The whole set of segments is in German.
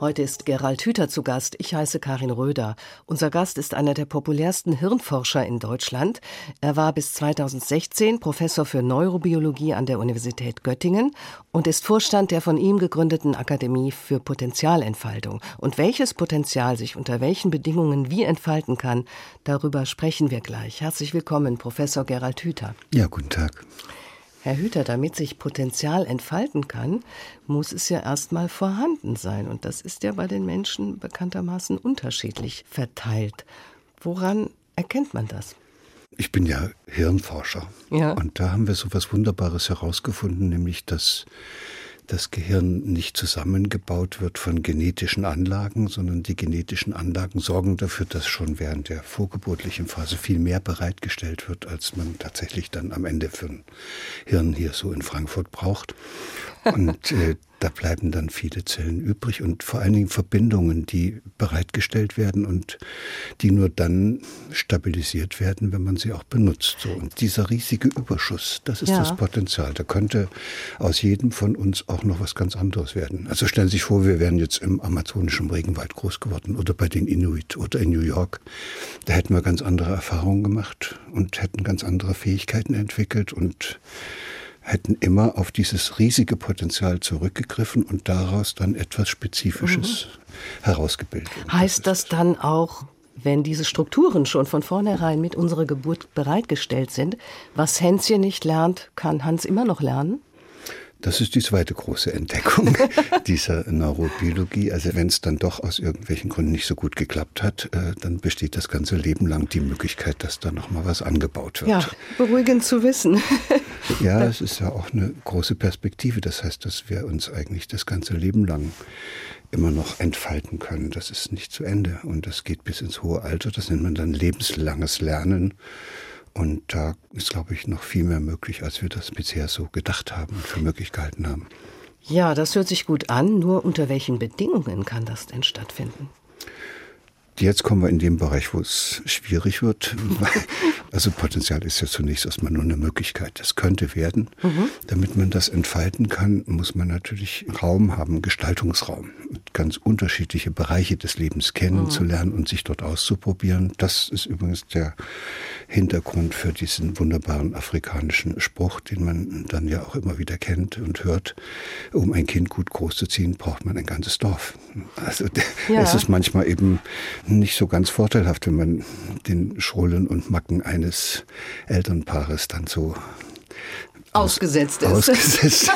Heute ist Gerald Hüther zu Gast. Ich heiße Karin Röder. Unser Gast ist einer der populärsten Hirnforscher in Deutschland. Er war bis 2016 Professor für Neurobiologie an der Universität Göttingen und ist Vorstand der von ihm gegründeten Akademie für Potenzialentfaltung. Und welches Potenzial sich unter welchen Bedingungen wie entfalten kann, darüber sprechen wir gleich. Herzlich willkommen, Professor Gerald Hüther. Ja, guten Tag. Herr Hüter, damit sich Potenzial entfalten kann, muss es ja erstmal vorhanden sein. Und das ist ja bei den Menschen bekanntermaßen unterschiedlich verteilt. Woran erkennt man das? Ich bin ja Hirnforscher. Ja. Und da haben wir so etwas Wunderbares herausgefunden, nämlich dass das Gehirn nicht zusammengebaut wird von genetischen Anlagen, sondern die genetischen Anlagen sorgen dafür, dass schon während der vorgeburtlichen Phase viel mehr bereitgestellt wird, als man tatsächlich dann am Ende für ein Hirn hier so in Frankfurt braucht. Und äh, da bleiben dann viele Zellen übrig und vor allen Dingen Verbindungen, die bereitgestellt werden und die nur dann stabilisiert werden, wenn man sie auch benutzt. So, und dieser riesige Überschuss, das ist ja. das Potenzial. Da könnte aus jedem von uns auch noch was ganz anderes werden. Also stellen Sie sich vor, wir wären jetzt im amazonischen Regenwald groß geworden oder bei den Inuit oder in New York. Da hätten wir ganz andere Erfahrungen gemacht und hätten ganz andere Fähigkeiten entwickelt und hätten immer auf dieses riesige Potenzial zurückgegriffen und daraus dann etwas Spezifisches mhm. herausgebildet. Heißt das dann auch, wenn diese Strukturen schon von vornherein mit unserer Geburt bereitgestellt sind, was Hänschen nicht lernt, kann Hans immer noch lernen? Das ist die zweite große Entdeckung dieser Neurobiologie. Also wenn es dann doch aus irgendwelchen Gründen nicht so gut geklappt hat, äh, dann besteht das ganze Leben lang die Möglichkeit, dass da noch mal was angebaut wird. Ja, beruhigend zu wissen. ja, es ist ja auch eine große Perspektive. Das heißt, dass wir uns eigentlich das ganze Leben lang immer noch entfalten können. Das ist nicht zu Ende und das geht bis ins hohe Alter. Das nennt man dann lebenslanges Lernen. Und da ist, glaube ich, noch viel mehr möglich, als wir das bisher so gedacht haben und für möglich gehalten haben. Ja, das hört sich gut an. Nur unter welchen Bedingungen kann das denn stattfinden? Jetzt kommen wir in den Bereich, wo es schwierig wird. Also Potenzial ist ja zunächst erstmal nur eine Möglichkeit. Das könnte werden. Mhm. Damit man das entfalten kann, muss man natürlich Raum haben, Gestaltungsraum, ganz unterschiedliche Bereiche des Lebens kennenzulernen mhm. und sich dort auszuprobieren. Das ist übrigens der Hintergrund für diesen wunderbaren afrikanischen Spruch, den man dann ja auch immer wieder kennt und hört. Um ein Kind gut großzuziehen, braucht man ein ganzes Dorf. Also ja. es ist manchmal eben nicht so ganz vorteilhaft, wenn man den Schrullen und Macken eines Elternpaares dann so ausgesetzt ist. Ausgesetzt.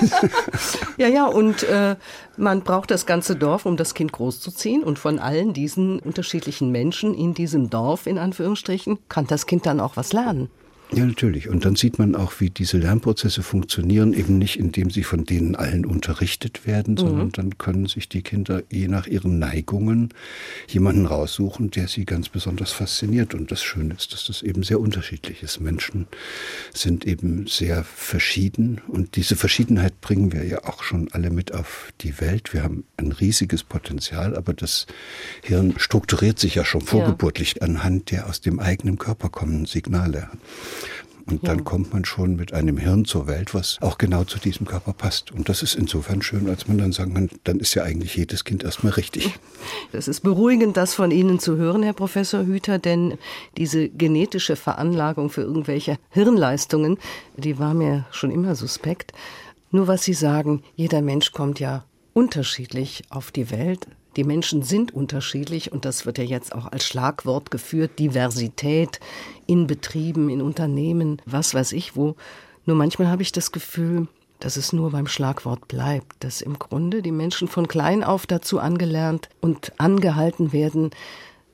ja, ja, und äh, man braucht das ganze Dorf, um das Kind großzuziehen. Und von allen diesen unterschiedlichen Menschen in diesem Dorf, in Anführungsstrichen, kann das Kind dann auch was lernen. Ja, natürlich. Und dann sieht man auch, wie diese Lernprozesse funktionieren, eben nicht, indem sie von denen allen unterrichtet werden, mhm. sondern dann können sich die Kinder je nach ihren Neigungen jemanden raussuchen, der sie ganz besonders fasziniert. Und das Schöne ist, dass das eben sehr unterschiedlich ist. Menschen sind eben sehr verschieden und diese Verschiedenheit bringen wir ja auch schon alle mit auf die Welt. Wir haben ein riesiges Potenzial, aber das Hirn strukturiert sich ja schon vorgeburtlich ja. anhand der aus dem eigenen Körper kommenden Signale. Und dann ja. kommt man schon mit einem Hirn zur Welt, was auch genau zu diesem Körper passt. Und das ist insofern schön, als man dann sagen kann, dann ist ja eigentlich jedes Kind erstmal richtig. Das ist beruhigend, das von Ihnen zu hören, Herr Professor Hüter, denn diese genetische Veranlagung für irgendwelche Hirnleistungen, die war mir schon immer suspekt. Nur was Sie sagen, jeder Mensch kommt ja unterschiedlich auf die Welt. Die Menschen sind unterschiedlich und das wird ja jetzt auch als Schlagwort geführt, Diversität in Betrieben, in Unternehmen, was weiß ich wo. Nur manchmal habe ich das Gefühl, dass es nur beim Schlagwort bleibt, dass im Grunde die Menschen von klein auf dazu angelernt und angehalten werden,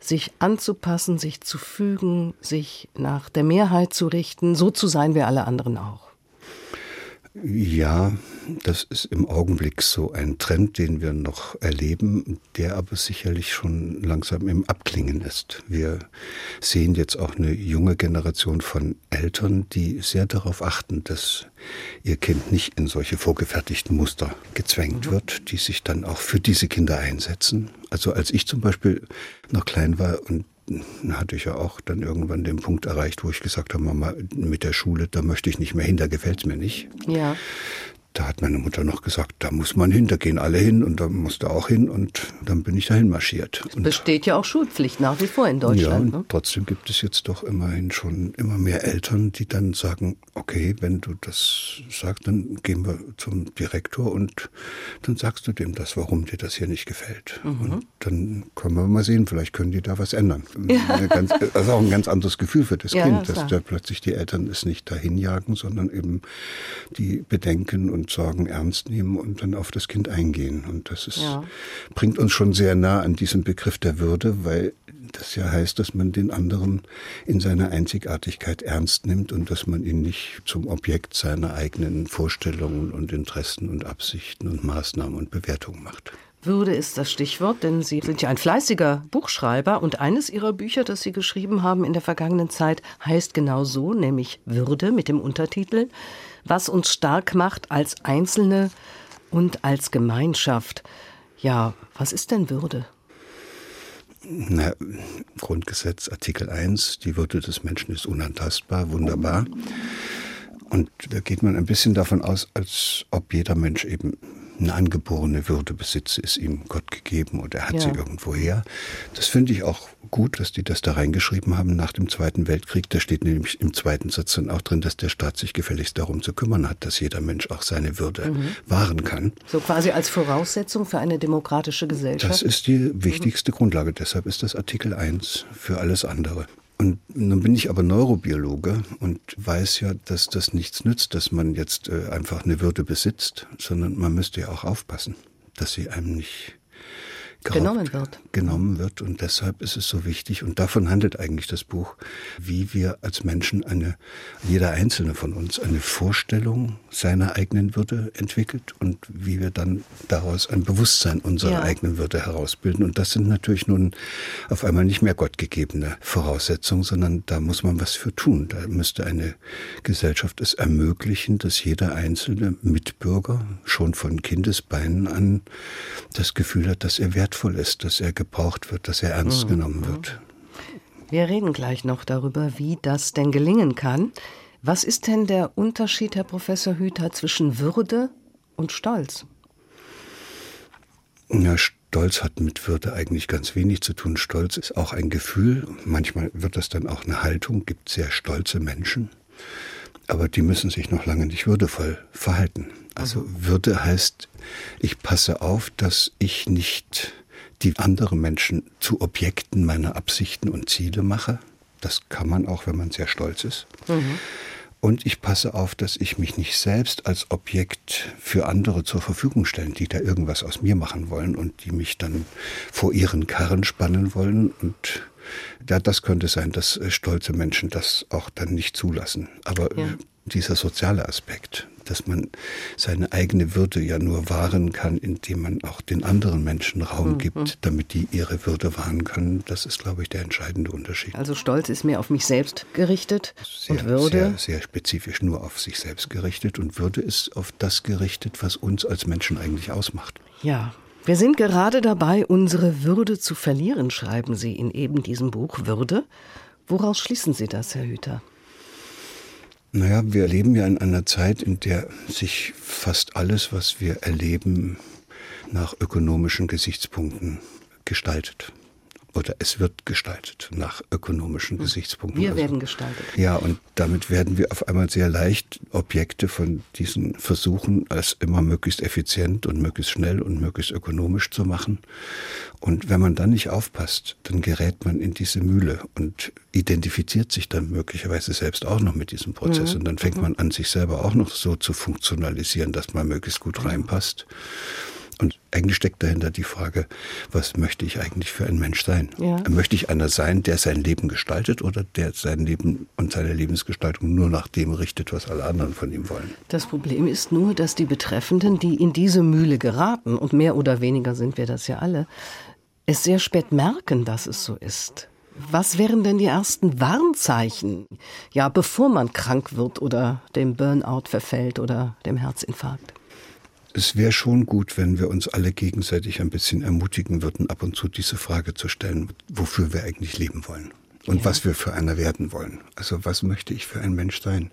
sich anzupassen, sich zu fügen, sich nach der Mehrheit zu richten, so zu sein wie alle anderen auch. Ja, das ist im Augenblick so ein Trend, den wir noch erleben, der aber sicherlich schon langsam im Abklingen ist. Wir sehen jetzt auch eine junge Generation von Eltern, die sehr darauf achten, dass ihr Kind nicht in solche vorgefertigten Muster gezwängt mhm. wird, die sich dann auch für diese Kinder einsetzen. Also als ich zum Beispiel noch klein war und hatte ich ja auch dann irgendwann den Punkt erreicht, wo ich gesagt habe, Mama, mit der Schule, da möchte ich nicht mehr hin, da gefällt es mir nicht. Ja. Da hat meine Mutter noch gesagt, da muss man hin, da gehen alle hin und da musste auch hin und dann bin ich dahin marschiert. Es besteht ja auch Schulpflicht nach wie vor in Deutschland. Ja, ne? trotzdem gibt es jetzt doch immerhin schon immer mehr Eltern, die dann sagen, okay, wenn du das sagst, dann gehen wir zum Direktor und dann sagst du dem das, warum dir das hier nicht gefällt. Mhm. Und dann können wir mal sehen, vielleicht können die da was ändern. Ja. Ganz, also auch ein ganz anderes Gefühl für das ja, Kind, dass da plötzlich die Eltern es nicht dahin jagen, sondern eben die Bedenken und und Sorgen ernst nehmen und dann auf das Kind eingehen. Und das ist, ja. bringt uns schon sehr nah an diesen Begriff der Würde, weil das ja heißt, dass man den anderen in seiner Einzigartigkeit ernst nimmt und dass man ihn nicht zum Objekt seiner eigenen Vorstellungen und Interessen und Absichten und Maßnahmen und Bewertungen macht. Würde ist das Stichwort, denn Sie sind ja ein fleißiger Buchschreiber und eines Ihrer Bücher, das Sie geschrieben haben in der vergangenen Zeit, heißt genau so, nämlich Würde mit dem Untertitel was uns stark macht als Einzelne und als Gemeinschaft. Ja, was ist denn Würde? Na, Grundgesetz, Artikel 1, die Würde des Menschen ist unantastbar, wunderbar. Und da geht man ein bisschen davon aus, als ob jeder Mensch eben eine angeborene Würde besitze, ist ihm Gott gegeben und er hat ja. sie irgendwoher. Das finde ich auch gut, dass die das da reingeschrieben haben nach dem Zweiten Weltkrieg. Da steht nämlich im zweiten Satz dann auch drin, dass der Staat sich gefälligst darum zu kümmern hat, dass jeder Mensch auch seine Würde mhm. wahren kann. So quasi als Voraussetzung für eine demokratische Gesellschaft? Das ist die wichtigste mhm. Grundlage. Deshalb ist das Artikel 1 für alles andere. Und nun bin ich aber Neurobiologe und weiß ja, dass das nichts nützt, dass man jetzt äh, einfach eine Würde besitzt, sondern man müsste ja auch aufpassen, dass sie einem nicht genommen wird. Genommen wird. Und deshalb ist es so wichtig, und davon handelt eigentlich das Buch, wie wir als Menschen eine, jeder einzelne von uns eine Vorstellung seiner eigenen Würde entwickelt und wie wir dann daraus ein Bewusstsein unserer ja. eigenen Würde herausbilden. Und das sind natürlich nun auf einmal nicht mehr gottgegebene Voraussetzungen, sondern da muss man was für tun. Da müsste eine Gesellschaft es ermöglichen, dass jeder einzelne Mitbürger schon von Kindesbeinen an das Gefühl hat, dass er wert wertvoll ist, dass er gebraucht wird, dass er ernst mhm. genommen wird. Wir reden gleich noch darüber, wie das denn gelingen kann. Was ist denn der Unterschied, Herr Professor Hüther, zwischen Würde und Stolz? Ja, Stolz hat mit Würde eigentlich ganz wenig zu tun. Stolz ist auch ein Gefühl. Manchmal wird das dann auch eine Haltung. Gibt sehr stolze Menschen, aber die müssen sich noch lange nicht würdevoll verhalten. Also mhm. Würde heißt, ich passe auf, dass ich nicht die andere Menschen zu Objekten meiner Absichten und Ziele mache. Das kann man auch, wenn man sehr stolz ist. Mhm. Und ich passe auf, dass ich mich nicht selbst als Objekt für andere zur Verfügung stelle, die da irgendwas aus mir machen wollen und die mich dann vor ihren Karren spannen wollen. Und ja, das könnte sein, dass stolze Menschen das auch dann nicht zulassen. Aber ja. dieser soziale Aspekt, dass man seine eigene Würde ja nur wahren kann, indem man auch den anderen Menschen Raum mhm. gibt, damit die ihre Würde wahren können. Das ist, glaube ich, der entscheidende Unterschied. Also Stolz ist mehr auf mich selbst gerichtet sehr, und Würde? Sehr, sehr spezifisch nur auf sich selbst gerichtet und Würde ist auf das gerichtet, was uns als Menschen eigentlich ausmacht. Ja, wir sind gerade dabei, unsere Würde zu verlieren, schreiben Sie in eben diesem Buch Würde. Woraus schließen Sie das, Herr Hüter? Naja, wir leben ja in einer Zeit, in der sich fast alles, was wir erleben, nach ökonomischen Gesichtspunkten gestaltet oder es wird gestaltet nach ökonomischen hm. Gesichtspunkten. Wir also, werden gestaltet. Ja, und damit werden wir auf einmal sehr leicht Objekte von diesen Versuchen, als immer möglichst effizient und möglichst schnell und möglichst ökonomisch zu machen. Und wenn man dann nicht aufpasst, dann gerät man in diese Mühle und identifiziert sich dann möglicherweise selbst auch noch mit diesem Prozess. Mhm. Und dann fängt mhm. man an, sich selber auch noch so zu funktionalisieren, dass man möglichst gut reinpasst. Und eigentlich steckt dahinter die Frage, was möchte ich eigentlich für ein Mensch sein? Ja. Möchte ich einer sein, der sein Leben gestaltet oder der sein Leben und seine Lebensgestaltung nur nach dem richtet, was alle anderen von ihm wollen? Das Problem ist nur, dass die Betreffenden, die in diese Mühle geraten, und mehr oder weniger sind wir das ja alle, es sehr spät merken, dass es so ist. Was wären denn die ersten Warnzeichen, ja, bevor man krank wird oder dem Burnout verfällt oder dem Herzinfarkt? Es wäre schon gut, wenn wir uns alle gegenseitig ein bisschen ermutigen würden, ab und zu diese Frage zu stellen, wofür wir eigentlich leben wollen und ja. was wir für einer werden wollen. Also was möchte ich für ein Mensch sein?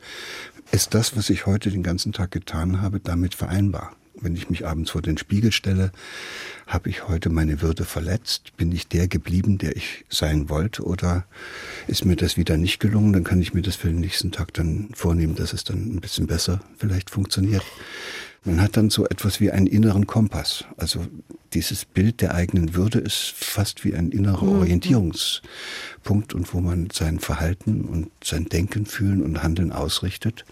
Ist das, was ich heute den ganzen Tag getan habe, damit vereinbar? Wenn ich mich abends vor den Spiegel stelle, habe ich heute meine Würde verletzt? Bin ich der geblieben, der ich sein wollte? Oder ist mir das wieder nicht gelungen? Dann kann ich mir das für den nächsten Tag dann vornehmen, dass es dann ein bisschen besser vielleicht funktioniert. Man hat dann so etwas wie einen inneren Kompass. Also dieses Bild der eigenen Würde ist fast wie ein innerer mhm. Orientierungspunkt und wo man sein Verhalten und sein Denken, Fühlen und Handeln ausrichtet.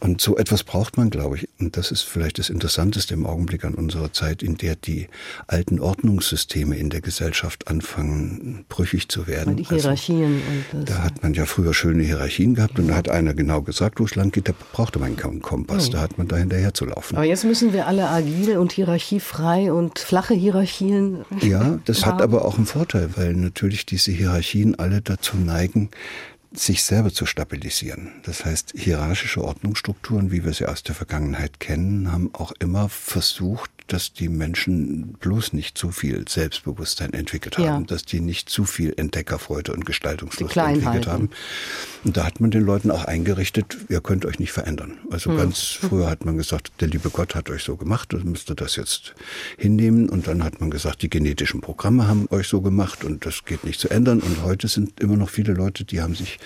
Und so etwas braucht man, glaube ich. Und das ist vielleicht das Interessanteste im Augenblick an unserer Zeit, in der die alten Ordnungssysteme in der Gesellschaft anfangen, brüchig zu werden. Und die also Hierarchien. Also, und da hat man ja früher schöne Hierarchien gehabt und da hat einer genau gesagt, wo es lang geht, da brauchte man keinen Kompass, mhm. da hat man da hinterher zu laufen. Aber jetzt müssen wir alle agil und hierarchiefrei und flache Hierarchien. Ja, das haben. hat aber auch einen Vorteil, weil natürlich diese Hierarchien alle dazu neigen, sich selber zu stabilisieren. Das heißt, hierarchische Ordnungsstrukturen, wie wir sie aus der Vergangenheit kennen, haben auch immer versucht, dass die Menschen bloß nicht zu viel Selbstbewusstsein entwickelt haben, ja. dass die nicht zu viel Entdeckerfreude und Gestaltungslust entwickelt haben. Und da hat man den Leuten auch eingerichtet, ihr könnt euch nicht verändern. Also hm. ganz früher hat man gesagt, der liebe Gott hat euch so gemacht, und müsst ihr das jetzt hinnehmen. Und dann hat man gesagt, die genetischen Programme haben euch so gemacht und das geht nicht zu ändern. Und heute sind immer noch viele Leute, die haben sich,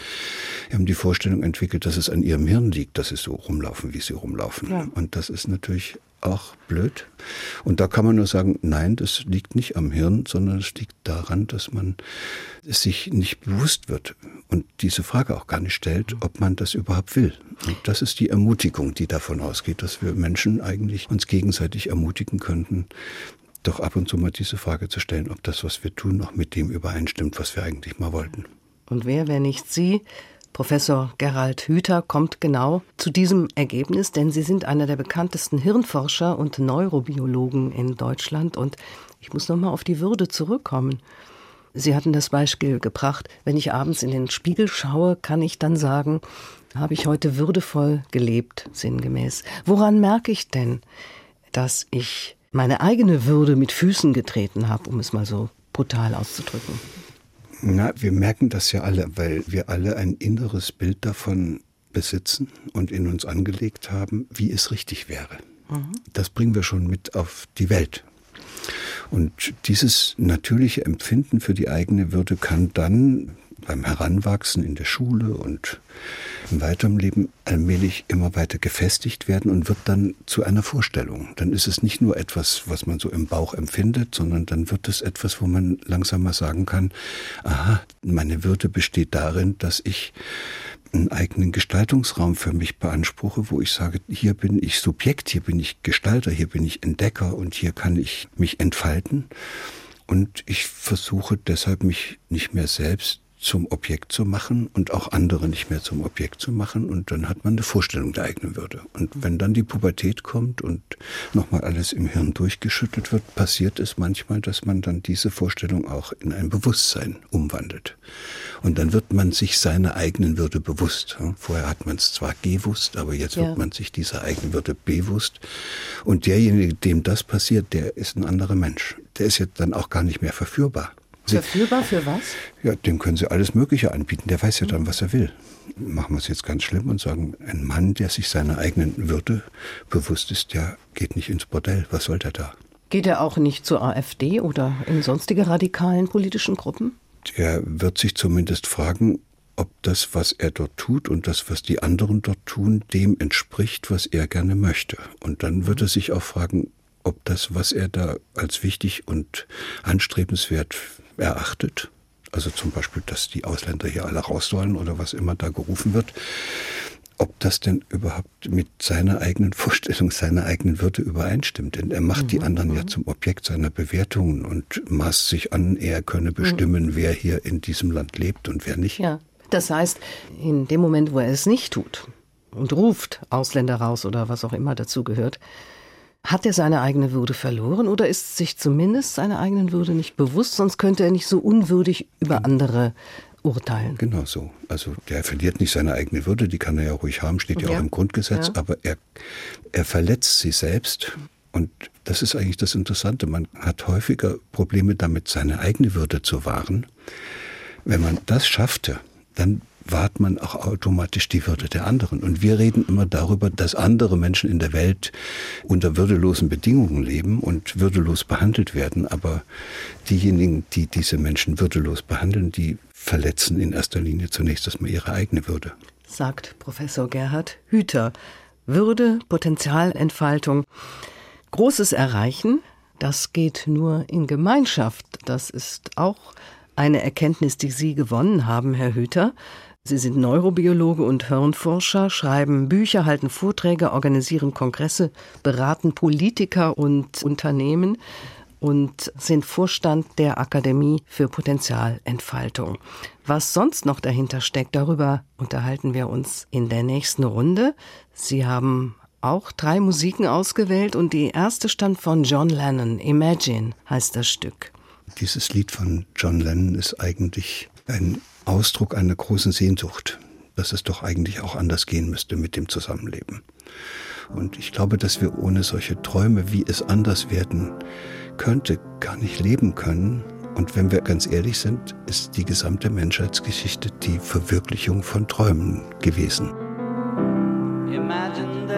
haben die Vorstellung entwickelt, dass es an ihrem Hirn liegt, dass sie so rumlaufen, wie sie rumlaufen. Ja. Und das ist natürlich auch blöd. Und da kann man nur sagen, nein, das liegt nicht am Hirn, sondern es liegt daran, dass man sich nicht bewusst wird und diese Frage auch gar nicht stellt, ob man das überhaupt will. Und das ist die Ermutigung, die davon ausgeht, dass wir Menschen eigentlich uns gegenseitig ermutigen könnten, doch ab und zu mal diese Frage zu stellen, ob das, was wir tun, noch mit dem übereinstimmt, was wir eigentlich mal wollten. Und wer, wenn nicht Sie, Professor Gerald Hüther kommt genau zu diesem Ergebnis, denn Sie sind einer der bekanntesten Hirnforscher und Neurobiologen in Deutschland. Und ich muss nochmal auf die Würde zurückkommen. Sie hatten das Beispiel gebracht, wenn ich abends in den Spiegel schaue, kann ich dann sagen, habe ich heute würdevoll gelebt, sinngemäß. Woran merke ich denn, dass ich meine eigene Würde mit Füßen getreten habe, um es mal so brutal auszudrücken? Na, wir merken das ja alle, weil wir alle ein inneres Bild davon besitzen und in uns angelegt haben, wie es richtig wäre. Mhm. Das bringen wir schon mit auf die Welt. Und dieses natürliche Empfinden für die eigene Würde kann dann beim Heranwachsen in der Schule und im weiteren Leben allmählich immer weiter gefestigt werden und wird dann zu einer Vorstellung. Dann ist es nicht nur etwas, was man so im Bauch empfindet, sondern dann wird es etwas, wo man langsam mal sagen kann, aha, meine Würde besteht darin, dass ich einen eigenen Gestaltungsraum für mich beanspruche, wo ich sage, hier bin ich Subjekt, hier bin ich Gestalter, hier bin ich Entdecker und hier kann ich mich entfalten. Und ich versuche deshalb mich nicht mehr selbst zum Objekt zu machen und auch andere nicht mehr zum Objekt zu machen und dann hat man eine Vorstellung der eigenen Würde. Und wenn dann die Pubertät kommt und nochmal alles im Hirn durchgeschüttelt wird, passiert es manchmal, dass man dann diese Vorstellung auch in ein Bewusstsein umwandelt. Und dann wird man sich seiner eigenen Würde bewusst. Vorher hat man es zwar gewusst, aber jetzt ja. wird man sich dieser eigenen Würde bewusst. Und derjenige, dem das passiert, der ist ein anderer Mensch. Der ist jetzt dann auch gar nicht mehr verführbar. Verführbar für was? Ja, dem können Sie alles Mögliche anbieten. Der weiß ja dann, was er will. Machen wir es jetzt ganz schlimm und sagen, ein Mann, der sich seiner eigenen Würde bewusst ist, der geht nicht ins Bordell. Was soll der da? Geht er auch nicht zur AfD oder in sonstige radikalen politischen Gruppen? Der wird sich zumindest fragen, ob das, was er dort tut und das, was die anderen dort tun, dem entspricht, was er gerne möchte. Und dann wird er sich auch fragen, ob das, was er da als wichtig und anstrebenswert erachtet. Also zum Beispiel, dass die Ausländer hier alle raus sollen oder was immer da gerufen wird. Ob das denn überhaupt mit seiner eigenen Vorstellung, seiner eigenen Würde übereinstimmt. Denn er macht mhm. die anderen ja mhm. zum Objekt seiner Bewertungen und maßt sich an, er könne bestimmen, mhm. wer hier in diesem Land lebt und wer nicht. Ja. Das heißt, in dem Moment, wo er es nicht tut und ruft Ausländer raus oder was auch immer dazu gehört, hat er seine eigene Würde verloren oder ist sich zumindest seiner eigenen Würde nicht bewusst? Sonst könnte er nicht so unwürdig über andere urteilen. Genau so. Also der verliert nicht seine eigene Würde, die kann er ja ruhig haben, steht ja, ja auch im Grundgesetz, ja. aber er, er verletzt sie selbst. Und das ist eigentlich das Interessante. Man hat häufiger Probleme damit, seine eigene Würde zu wahren. Wenn man das schaffte, dann wahrt man auch automatisch die Würde der anderen. Und wir reden immer darüber, dass andere Menschen in der Welt unter würdelosen Bedingungen leben und würdelos behandelt werden. Aber diejenigen, die diese Menschen würdelos behandeln, die verletzen in erster Linie zunächst erstmal ihre eigene Würde. Sagt Professor Gerhard Hüter. Würde, Potenzialentfaltung. Großes Erreichen, das geht nur in Gemeinschaft. Das ist auch eine Erkenntnis, die Sie gewonnen haben, Herr Hüter. Sie sind Neurobiologe und Hirnforscher, schreiben Bücher, halten Vorträge, organisieren Kongresse, beraten Politiker und Unternehmen und sind Vorstand der Akademie für Potenzialentfaltung. Was sonst noch dahinter steckt, darüber unterhalten wir uns in der nächsten Runde. Sie haben auch drei Musiken ausgewählt und die erste stammt von John Lennon. Imagine heißt das Stück. Dieses Lied von John Lennon ist eigentlich ein Ausdruck einer großen Sehnsucht, dass es doch eigentlich auch anders gehen müsste mit dem Zusammenleben. Und ich glaube, dass wir ohne solche Träume, wie es anders werden könnte, gar nicht leben können. Und wenn wir ganz ehrlich sind, ist die gesamte Menschheitsgeschichte die Verwirklichung von Träumen gewesen. Imagine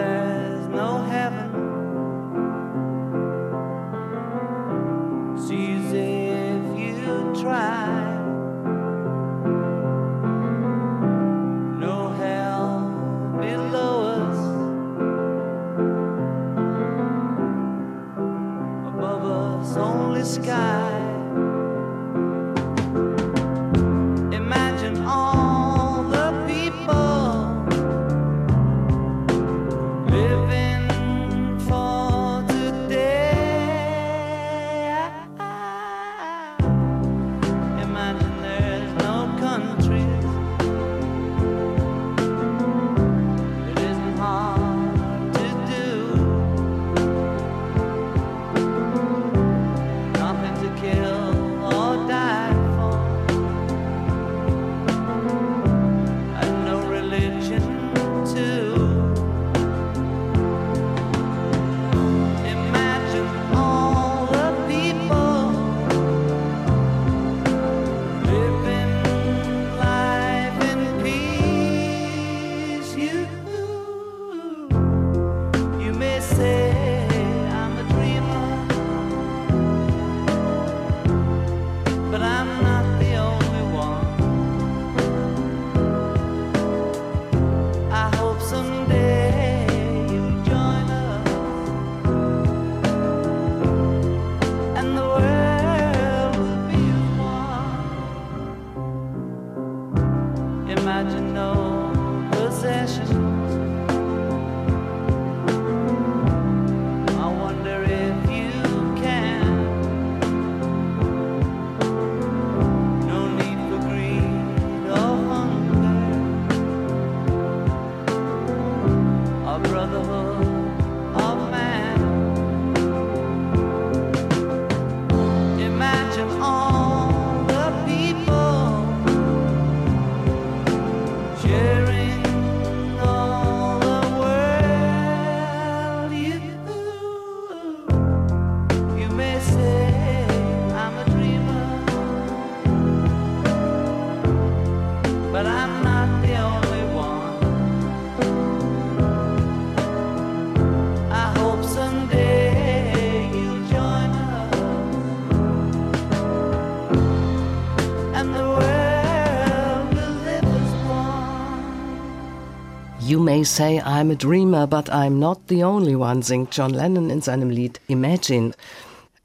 may say I'm a dreamer, but I'm not the only one, singt John Lennon in seinem Lied Imagine.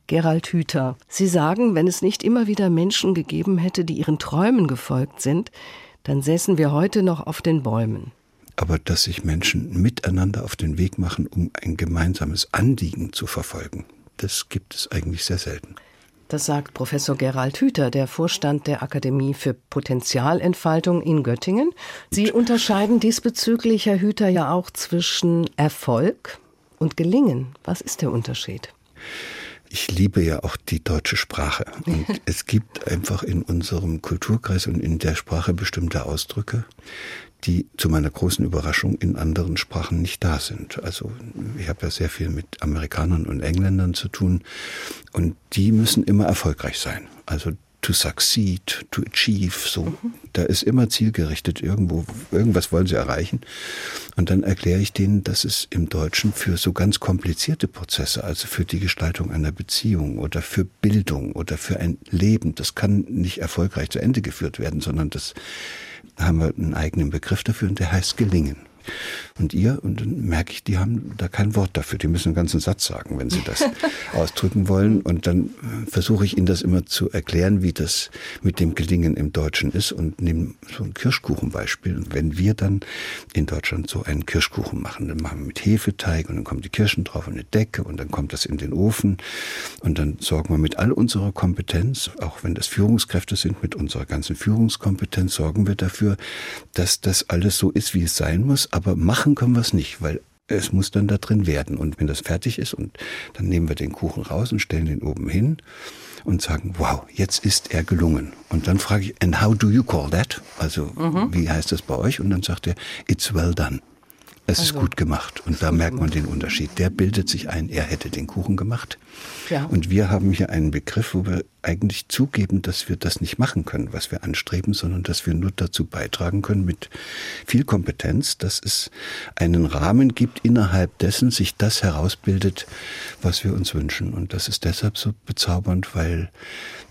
Gerald Hüther, Sie sagen, wenn es nicht immer wieder Menschen gegeben hätte, die ihren Träumen gefolgt sind, dann säßen wir heute noch auf den Bäumen. Aber dass sich Menschen miteinander auf den Weg machen, um ein gemeinsames Anliegen zu verfolgen, das gibt es eigentlich sehr selten. Das sagt Professor Gerald Hüther, der Vorstand der Akademie für Potenzialentfaltung in Göttingen. Sie unterscheiden diesbezüglich, Herr Hüther, ja auch zwischen Erfolg und Gelingen. Was ist der Unterschied? Ich liebe ja auch die deutsche Sprache. Und es gibt einfach in unserem Kulturkreis und in der Sprache bestimmte Ausdrücke, die zu meiner großen Überraschung in anderen Sprachen nicht da sind. Also ich habe ja sehr viel mit Amerikanern und Engländern zu tun und die müssen immer erfolgreich sein. Also to succeed, to achieve, so. Mhm. Da ist immer zielgerichtet irgendwo, irgendwas wollen sie erreichen. Und dann erkläre ich denen, dass es im Deutschen für so ganz komplizierte Prozesse, also für die Gestaltung einer Beziehung oder für Bildung oder für ein Leben, das kann nicht erfolgreich zu Ende geführt werden, sondern das haben wir einen eigenen Begriff dafür und der heißt gelingen und ihr. Und dann merke ich, die haben da kein Wort dafür. Die müssen einen ganzen Satz sagen, wenn sie das ausdrücken wollen. Und dann äh, versuche ich ihnen das immer zu erklären, wie das mit dem Gelingen im Deutschen ist und nehme so ein Kirschkuchenbeispiel. Und wenn wir dann in Deutschland so einen Kirschkuchen machen, dann machen wir mit Hefeteig und dann kommen die Kirschen drauf und eine Decke und dann kommt das in den Ofen und dann sorgen wir mit all unserer Kompetenz, auch wenn das Führungskräfte sind, mit unserer ganzen Führungskompetenz, sorgen wir dafür, dass das alles so ist, wie es sein muss, aber machen können wir es nicht, weil es muss dann da drin werden. Und wenn das fertig ist, und dann nehmen wir den Kuchen raus und stellen den oben hin und sagen, wow, jetzt ist er gelungen. Und dann frage ich, and how do you call that? Also, mhm. wie heißt das bei euch? Und dann sagt er, it's well done. Es also, ist gut gemacht. Und da merkt man den Unterschied. Der bildet sich ein, er hätte den Kuchen gemacht. Ja. Und wir haben hier einen Begriff, wo wir eigentlich zugeben, dass wir das nicht machen können, was wir anstreben, sondern dass wir nur dazu beitragen können mit viel Kompetenz, dass es einen Rahmen gibt, innerhalb dessen sich das herausbildet, was wir uns wünschen. Und das ist deshalb so bezaubernd, weil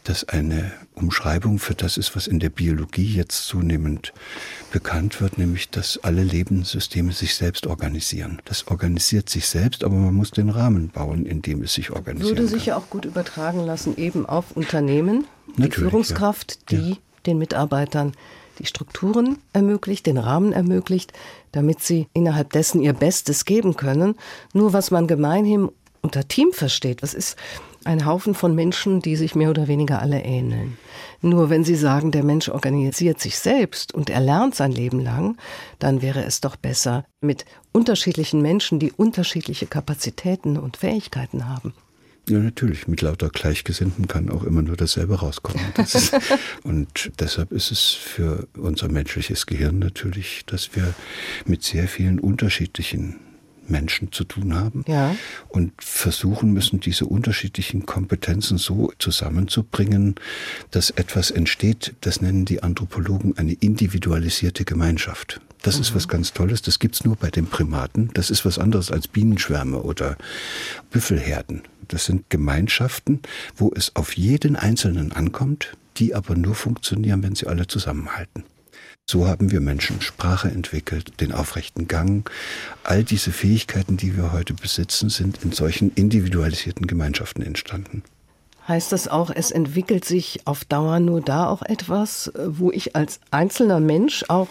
das eine Umschreibung für das ist, was in der Biologie jetzt zunehmend bekannt wird, nämlich dass alle Lebenssysteme sich selbst organisieren. Das organisiert sich selbst, aber man muss den Rahmen bauen, in dem es sich organisiert. Würde sich ja auch gut übertragen lassen, eben auf Unternehmen, Natürlich, die Führungskraft, ja. die ja. den Mitarbeitern die Strukturen ermöglicht, den Rahmen ermöglicht, damit sie innerhalb dessen ihr Bestes geben können. Nur was man gemeinhin unter Team versteht, was ist ein Haufen von Menschen, die sich mehr oder weniger alle ähneln. Nur wenn Sie sagen, der Mensch organisiert sich selbst und er lernt sein Leben lang, dann wäre es doch besser mit unterschiedlichen Menschen, die unterschiedliche Kapazitäten und Fähigkeiten haben. Ja, natürlich. Mit lauter Gleichgesinnten kann auch immer nur dasselbe rauskommen. Das ist, und deshalb ist es für unser menschliches Gehirn natürlich, dass wir mit sehr vielen unterschiedlichen Menschen zu tun haben ja. und versuchen müssen, diese unterschiedlichen Kompetenzen so zusammenzubringen, dass etwas entsteht, das nennen die Anthropologen eine individualisierte Gemeinschaft. Das mhm. ist was ganz Tolles, das gibt's nur bei den Primaten. Das ist was anderes als Bienenschwärme oder Büffelherden. Das sind Gemeinschaften, wo es auf jeden Einzelnen ankommt, die aber nur funktionieren, wenn sie alle zusammenhalten. So haben wir Menschen Sprache entwickelt, den aufrechten Gang. All diese Fähigkeiten, die wir heute besitzen, sind in solchen individualisierten Gemeinschaften entstanden. Heißt das auch, es entwickelt sich auf Dauer nur da auch etwas, wo ich als einzelner Mensch auch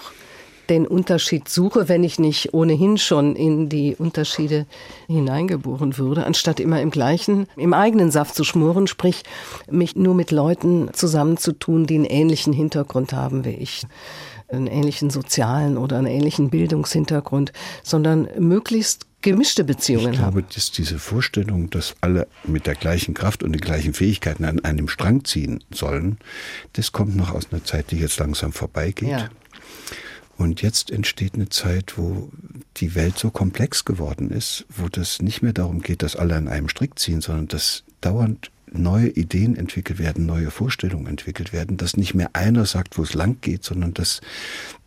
den Unterschied suche, wenn ich nicht ohnehin schon in die Unterschiede hineingeboren würde, anstatt immer im gleichen, im eigenen Saft zu schmoren, sprich mich nur mit Leuten zusammenzutun, die einen ähnlichen Hintergrund haben wie ich einen ähnlichen sozialen oder einen ähnlichen Bildungshintergrund, sondern möglichst gemischte Beziehungen ich glaube, haben. dass diese Vorstellung, dass alle mit der gleichen Kraft und den gleichen Fähigkeiten an einem Strang ziehen sollen, das kommt noch aus einer Zeit, die jetzt langsam vorbeigeht. Ja. Und jetzt entsteht eine Zeit, wo die Welt so komplex geworden ist, wo das nicht mehr darum geht, dass alle an einem Strick ziehen, sondern dass dauernd neue Ideen entwickelt werden, neue Vorstellungen entwickelt werden, dass nicht mehr einer sagt, wo es lang geht, sondern dass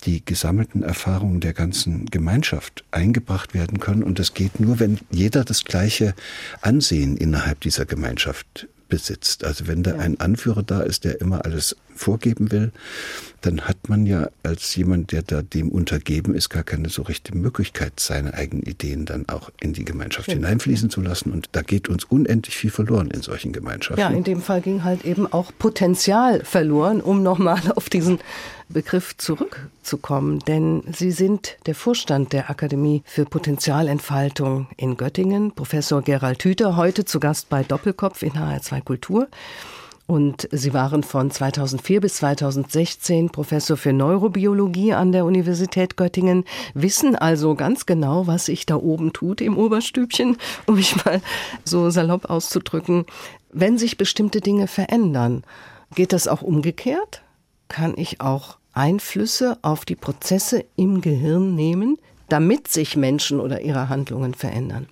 die gesammelten Erfahrungen der ganzen Gemeinschaft eingebracht werden können. Und das geht nur, wenn jeder das gleiche Ansehen innerhalb dieser Gemeinschaft besitzt. Also wenn da ja. ein Anführer da ist, der immer alles vorgeben will, dann hat man ja als jemand, der da dem untergeben ist, gar keine so richtige Möglichkeit, seine eigenen Ideen dann auch in die Gemeinschaft ja. hineinfließen zu lassen. Und da geht uns unendlich viel verloren in solchen Gemeinschaften. Ja, in dem Fall ging halt eben auch Potenzial verloren, um nochmal auf diesen Begriff zurückzukommen. Denn Sie sind der Vorstand der Akademie für Potenzialentfaltung in Göttingen, Professor Gerald Hüther, heute zu Gast bei Doppelkopf in HR2 Kultur. Und Sie waren von 2004 bis 2016 Professor für Neurobiologie an der Universität Göttingen, wissen also ganz genau, was sich da oben tut im Oberstübchen, um mich mal so salopp auszudrücken. Wenn sich bestimmte Dinge verändern, geht das auch umgekehrt? Kann ich auch Einflüsse auf die Prozesse im Gehirn nehmen, damit sich Menschen oder ihre Handlungen verändern?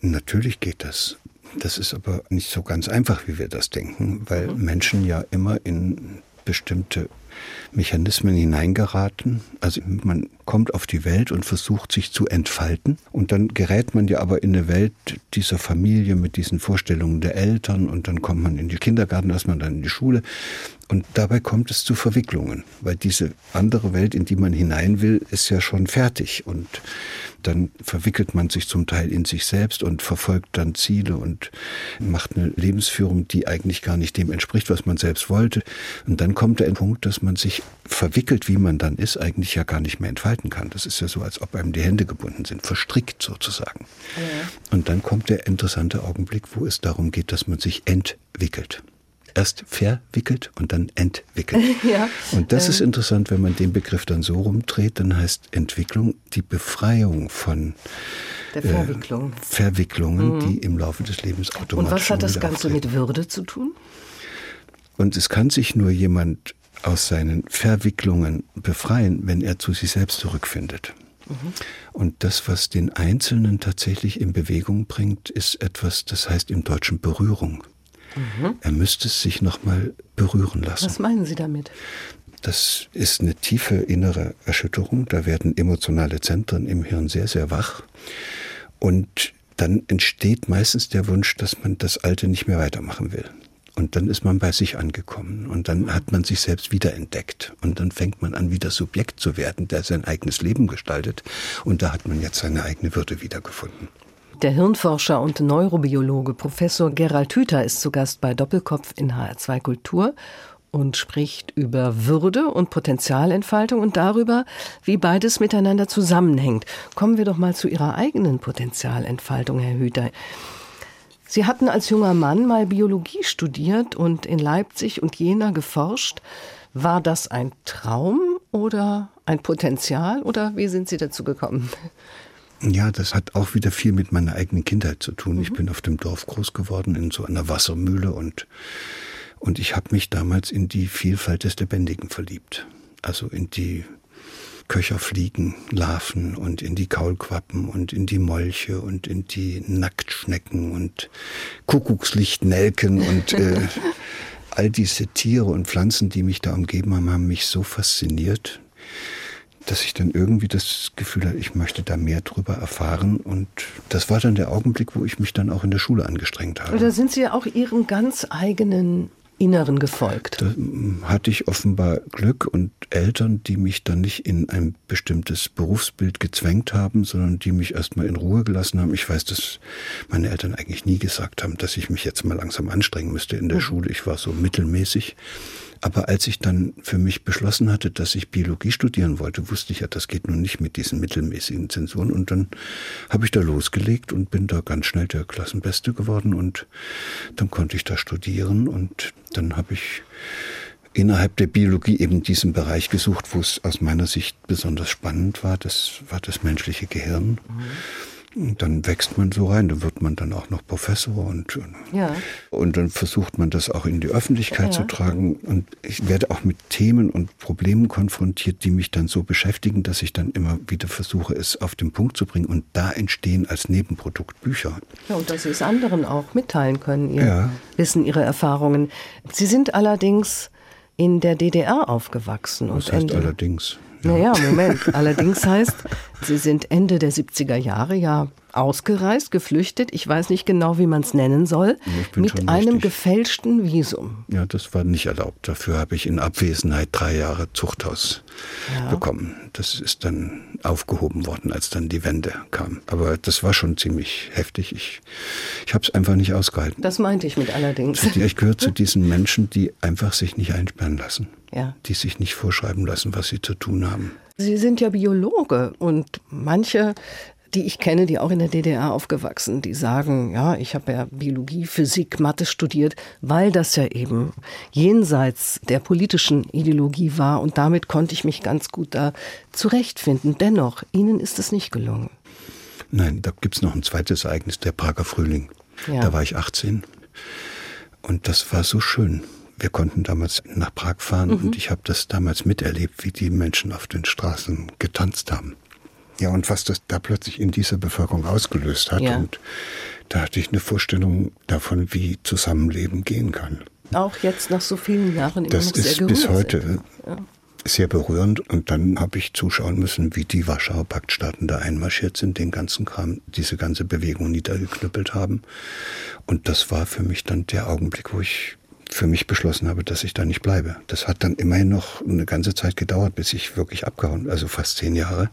Natürlich geht das. Das ist aber nicht so ganz einfach, wie wir das denken, weil mhm. Menschen ja immer in bestimmte Mechanismen hineingeraten. Also man kommt auf die Welt und versucht sich zu entfalten. Und dann gerät man ja aber in eine Welt dieser Familie mit diesen Vorstellungen der Eltern und dann kommt man in die Kindergarten, ist man dann in die Schule. Und dabei kommt es zu Verwicklungen, weil diese andere Welt, in die man hinein will, ist ja schon fertig. Und dann verwickelt man sich zum Teil in sich selbst und verfolgt dann Ziele und macht eine Lebensführung, die eigentlich gar nicht dem entspricht, was man selbst wollte. Und dann kommt der Punkt, dass man sich verwickelt, wie man dann ist, eigentlich ja gar nicht mehr entfalten kann. Das ist ja so, als ob einem die Hände gebunden sind, verstrickt sozusagen. Ja. Und dann kommt der interessante Augenblick, wo es darum geht, dass man sich entwickelt erst verwickelt und dann entwickelt. Ja, und das ähm. ist interessant, wenn man den Begriff dann so rumdreht, dann heißt Entwicklung die Befreiung von der Verwicklung. Äh, Verwicklungen, mhm. die im Laufe des Lebens automatisch Und was hat das Ganze auftreten. mit Würde zu tun? Und es kann sich nur jemand aus seinen Verwicklungen befreien, wenn er zu sich selbst zurückfindet. Mhm. Und das, was den Einzelnen tatsächlich in Bewegung bringt, ist etwas, das heißt im Deutschen Berührung. Mhm. Er müsste es sich nochmal berühren lassen. Was meinen Sie damit? Das ist eine tiefe innere Erschütterung. Da werden emotionale Zentren im Hirn sehr, sehr wach. Und dann entsteht meistens der Wunsch, dass man das Alte nicht mehr weitermachen will. Und dann ist man bei sich angekommen und dann hat man sich selbst wiederentdeckt und dann fängt man an, wieder Subjekt zu werden, der sein eigenes Leben gestaltet und da hat man jetzt seine eigene Würde wiedergefunden. Der Hirnforscher und Neurobiologe Professor Gerald Hüther ist zu Gast bei Doppelkopf in HR2 Kultur und spricht über Würde und Potenzialentfaltung und darüber, wie beides miteinander zusammenhängt. Kommen wir doch mal zu Ihrer eigenen Potenzialentfaltung, Herr Hüther. Sie hatten als junger Mann mal Biologie studiert und in Leipzig und Jena geforscht. War das ein Traum oder ein Potenzial oder wie sind Sie dazu gekommen? Ja, das hat auch wieder viel mit meiner eigenen Kindheit zu tun. Mhm. Ich bin auf dem Dorf groß geworden, in so einer Wassermühle und, und ich habe mich damals in die Vielfalt des Lebendigen verliebt. Also in die Köcherfliegen, Larven und in die Kaulquappen und in die Molche und in die Nacktschnecken und Kuckuckslichtnelken und äh, all diese Tiere und Pflanzen, die mich da umgeben haben, haben mich so fasziniert, dass ich dann irgendwie das Gefühl hatte, ich möchte da mehr drüber erfahren. Und das war dann der Augenblick, wo ich mich dann auch in der Schule angestrengt habe. Da sind Sie ja auch Ihrem ganz eigenen Inneren gefolgt. Da hatte ich offenbar Glück und Eltern, die mich dann nicht in ein bestimmtes Berufsbild gezwängt haben, sondern die mich erstmal in Ruhe gelassen haben. Ich weiß, dass meine Eltern eigentlich nie gesagt haben, dass ich mich jetzt mal langsam anstrengen müsste in der mhm. Schule. Ich war so mittelmäßig. Aber als ich dann für mich beschlossen hatte, dass ich Biologie studieren wollte, wusste ich ja, das geht nun nicht mit diesen mittelmäßigen Zensuren. Und dann habe ich da losgelegt und bin da ganz schnell der Klassenbeste geworden. Und dann konnte ich da studieren. Und dann habe ich innerhalb der Biologie eben diesen Bereich gesucht, wo es aus meiner Sicht besonders spannend war. Das war das menschliche Gehirn. Mhm. Und dann wächst man so rein, dann wird man dann auch noch Professor und, ja. und dann versucht man das auch in die Öffentlichkeit ja. zu tragen. Und ich werde auch mit Themen und Problemen konfrontiert, die mich dann so beschäftigen, dass ich dann immer wieder versuche, es auf den Punkt zu bringen. Und da entstehen als Nebenprodukt Bücher. Ja, und dass Sie es anderen auch mitteilen können, Ihr ja. Wissen, Ihre Erfahrungen. Sie sind allerdings in der DDR aufgewachsen. Was heißt Ende, allerdings? Naja, Moment. Allerdings heißt, Sie sind Ende der 70er Jahre ja ausgereist, geflüchtet, ich weiß nicht genau, wie man es nennen soll, mit einem gefälschten Visum. Ja, das war nicht erlaubt. Dafür habe ich in Abwesenheit drei Jahre Zuchthaus ja. bekommen. Das ist dann aufgehoben worden, als dann die Wende kam. Aber das war schon ziemlich heftig. Ich, ich habe es einfach nicht ausgehalten. Das meinte ich mit allerdings. Ich gehöre zu diesen Menschen, die einfach sich nicht einsperren lassen. Ja. Die sich nicht vorschreiben lassen, was sie zu tun haben. Sie sind ja Biologe und manche die ich kenne, die auch in der DDR aufgewachsen, die sagen, ja, ich habe ja Biologie, Physik, Mathe studiert, weil das ja eben jenseits der politischen Ideologie war und damit konnte ich mich ganz gut da zurechtfinden. Dennoch, Ihnen ist es nicht gelungen. Nein, da gibt es noch ein zweites Ereignis, der Prager Frühling. Ja. Da war ich 18 und das war so schön. Wir konnten damals nach Prag fahren mhm. und ich habe das damals miterlebt, wie die Menschen auf den Straßen getanzt haben. Ja, und was das da plötzlich in dieser Bevölkerung ausgelöst hat. Ja. Und da hatte ich eine Vorstellung davon, wie Zusammenleben gehen kann. Auch jetzt nach so vielen Jahren immer das noch sehr ist bis heute ja. sehr berührend. Und dann habe ich zuschauen müssen, wie die Warschauer Paktstaaten da einmarschiert sind, den ganzen Kram, diese ganze Bewegung niedergeknüppelt haben. Und das war für mich dann der Augenblick, wo ich für mich beschlossen habe, dass ich da nicht bleibe. Das hat dann immerhin noch eine ganze Zeit gedauert, bis ich wirklich abgehauen, also fast zehn Jahre.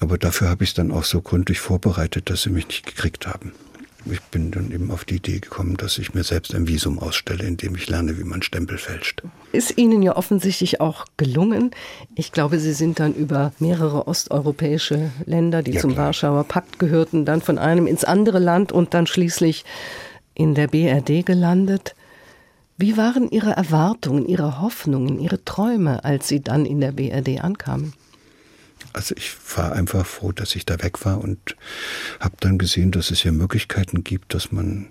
Aber dafür habe ich es dann auch so gründlich vorbereitet, dass sie mich nicht gekriegt haben. Ich bin dann eben auf die Idee gekommen, dass ich mir selbst ein Visum ausstelle, indem ich lerne, wie man Stempel fälscht. Ist Ihnen ja offensichtlich auch gelungen. Ich glaube, Sie sind dann über mehrere osteuropäische Länder, die ja, zum klar. Warschauer Pakt gehörten, dann von einem ins andere Land und dann schließlich in der BRD gelandet. Wie waren Ihre Erwartungen, Ihre Hoffnungen, Ihre Träume, als Sie dann in der BRD ankamen? Also ich war einfach froh, dass ich da weg war und habe dann gesehen, dass es hier Möglichkeiten gibt, dass man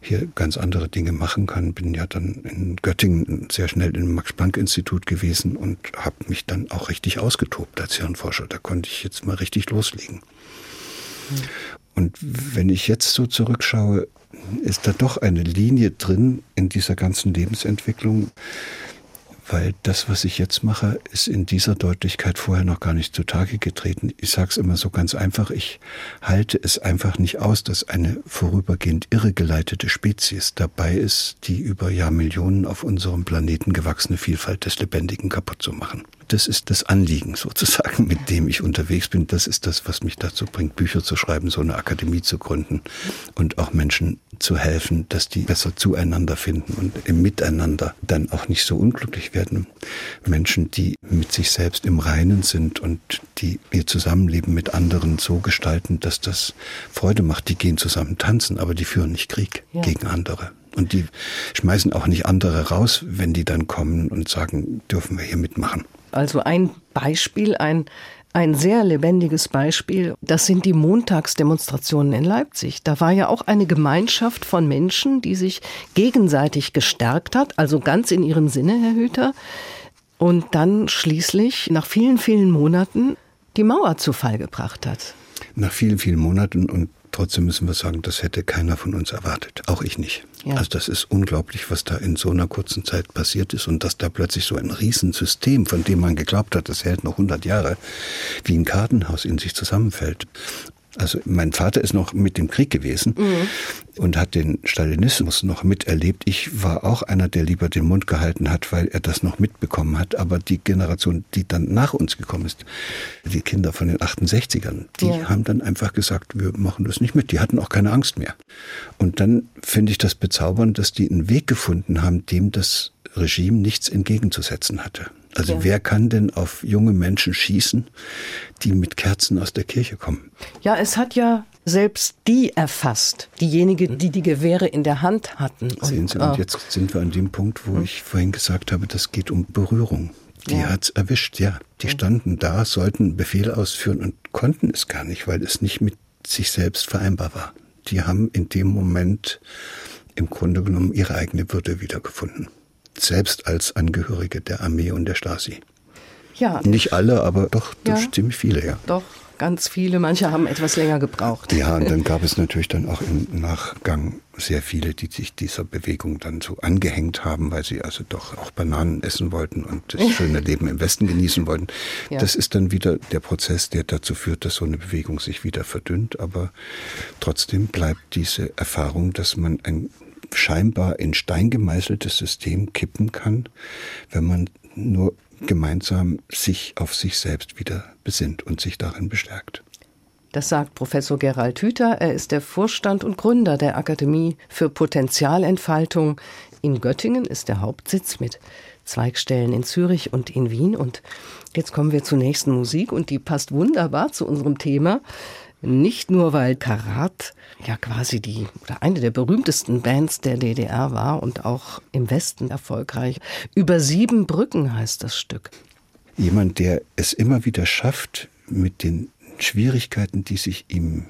hier ganz andere Dinge machen kann. Bin ja dann in Göttingen sehr schnell im Max-Planck-Institut gewesen und habe mich dann auch richtig ausgetobt als Hirnforscher. Da konnte ich jetzt mal richtig loslegen. Hm. Und wenn ich jetzt so zurückschaue, ist da doch eine Linie drin in dieser ganzen Lebensentwicklung, weil das, was ich jetzt mache, ist in dieser Deutlichkeit vorher noch gar nicht zutage getreten. Ich sage es immer so ganz einfach, ich halte es einfach nicht aus, dass eine vorübergehend irregeleitete Spezies dabei ist, die über Jahrmillionen auf unserem Planeten gewachsene Vielfalt des Lebendigen kaputt zu machen. Das ist das Anliegen sozusagen, mit dem ich unterwegs bin. Das ist das, was mich dazu bringt, Bücher zu schreiben, so eine Akademie zu gründen und auch Menschen zu helfen, dass die besser zueinander finden und im Miteinander dann auch nicht so unglücklich werden. Menschen, die mit sich selbst im Reinen sind und die ihr Zusammenleben mit anderen so gestalten, dass das Freude macht. Die gehen zusammen tanzen, aber die führen nicht Krieg ja. gegen andere. Und die schmeißen auch nicht andere raus, wenn die dann kommen und sagen, dürfen wir hier mitmachen. Also ein Beispiel, ein ein sehr lebendiges Beispiel, das sind die Montagsdemonstrationen in Leipzig. Da war ja auch eine Gemeinschaft von Menschen, die sich gegenseitig gestärkt hat, also ganz in ihrem Sinne, Herr Hüter. Und dann schließlich, nach vielen, vielen Monaten, die Mauer zu Fall gebracht hat. Nach vielen, vielen Monaten und Trotzdem müssen wir sagen, das hätte keiner von uns erwartet. Auch ich nicht. Ja. Also das ist unglaublich, was da in so einer kurzen Zeit passiert ist und dass da plötzlich so ein Riesensystem, von dem man geglaubt hat, das hält noch 100 Jahre, wie ein Kartenhaus in sich zusammenfällt. Also mein Vater ist noch mit dem Krieg gewesen mhm. und hat den Stalinismus noch miterlebt. Ich war auch einer, der lieber den Mund gehalten hat, weil er das noch mitbekommen hat. Aber die Generation, die dann nach uns gekommen ist, die Kinder von den 68ern, die ja. haben dann einfach gesagt, wir machen das nicht mit. Die hatten auch keine Angst mehr. Und dann finde ich das bezaubernd, dass die einen Weg gefunden haben, dem das Regime nichts entgegenzusetzen hatte. Also ja. wer kann denn auf junge Menschen schießen, die mit Kerzen aus der Kirche kommen? Ja, es hat ja selbst die erfasst, diejenigen, die die Gewehre in der Hand hatten. Sehen Sie, und, und jetzt sind wir an dem Punkt, wo hm. ich vorhin gesagt habe, das geht um Berührung. Die ja. hat's erwischt, ja. Die standen da, sollten Befehle ausführen und konnten es gar nicht, weil es nicht mit sich selbst vereinbar war. Die haben in dem Moment im Grunde genommen ihre eigene Würde wiedergefunden selbst als Angehörige der Armee und der Stasi. Ja. Nicht alle, aber doch ja, ziemlich viele, ja. Doch, ganz viele. Manche haben etwas länger gebraucht. Ja, und dann gab es natürlich dann auch im Nachgang sehr viele, die sich dieser Bewegung dann so angehängt haben, weil sie also doch auch Bananen essen wollten und das schöne Leben im Westen genießen wollten. Ja. Das ist dann wieder der Prozess, der dazu führt, dass so eine Bewegung sich wieder verdünnt. Aber trotzdem bleibt diese Erfahrung, dass man ein scheinbar in Stein gemeißeltes System kippen kann, wenn man nur gemeinsam sich auf sich selbst wieder besinnt und sich darin bestärkt. Das sagt Professor Gerald Hüther. Er ist der Vorstand und Gründer der Akademie für Potenzialentfaltung. In Göttingen ist der Hauptsitz mit Zweigstellen in Zürich und in Wien. Und jetzt kommen wir zur nächsten Musik und die passt wunderbar zu unserem Thema. Nicht nur, weil Karat ja quasi die oder eine der berühmtesten Bands der DDR war und auch im Westen erfolgreich. Über sieben Brücken heißt das Stück. Jemand, der es immer wieder schafft, mit den Schwierigkeiten, die sich ihm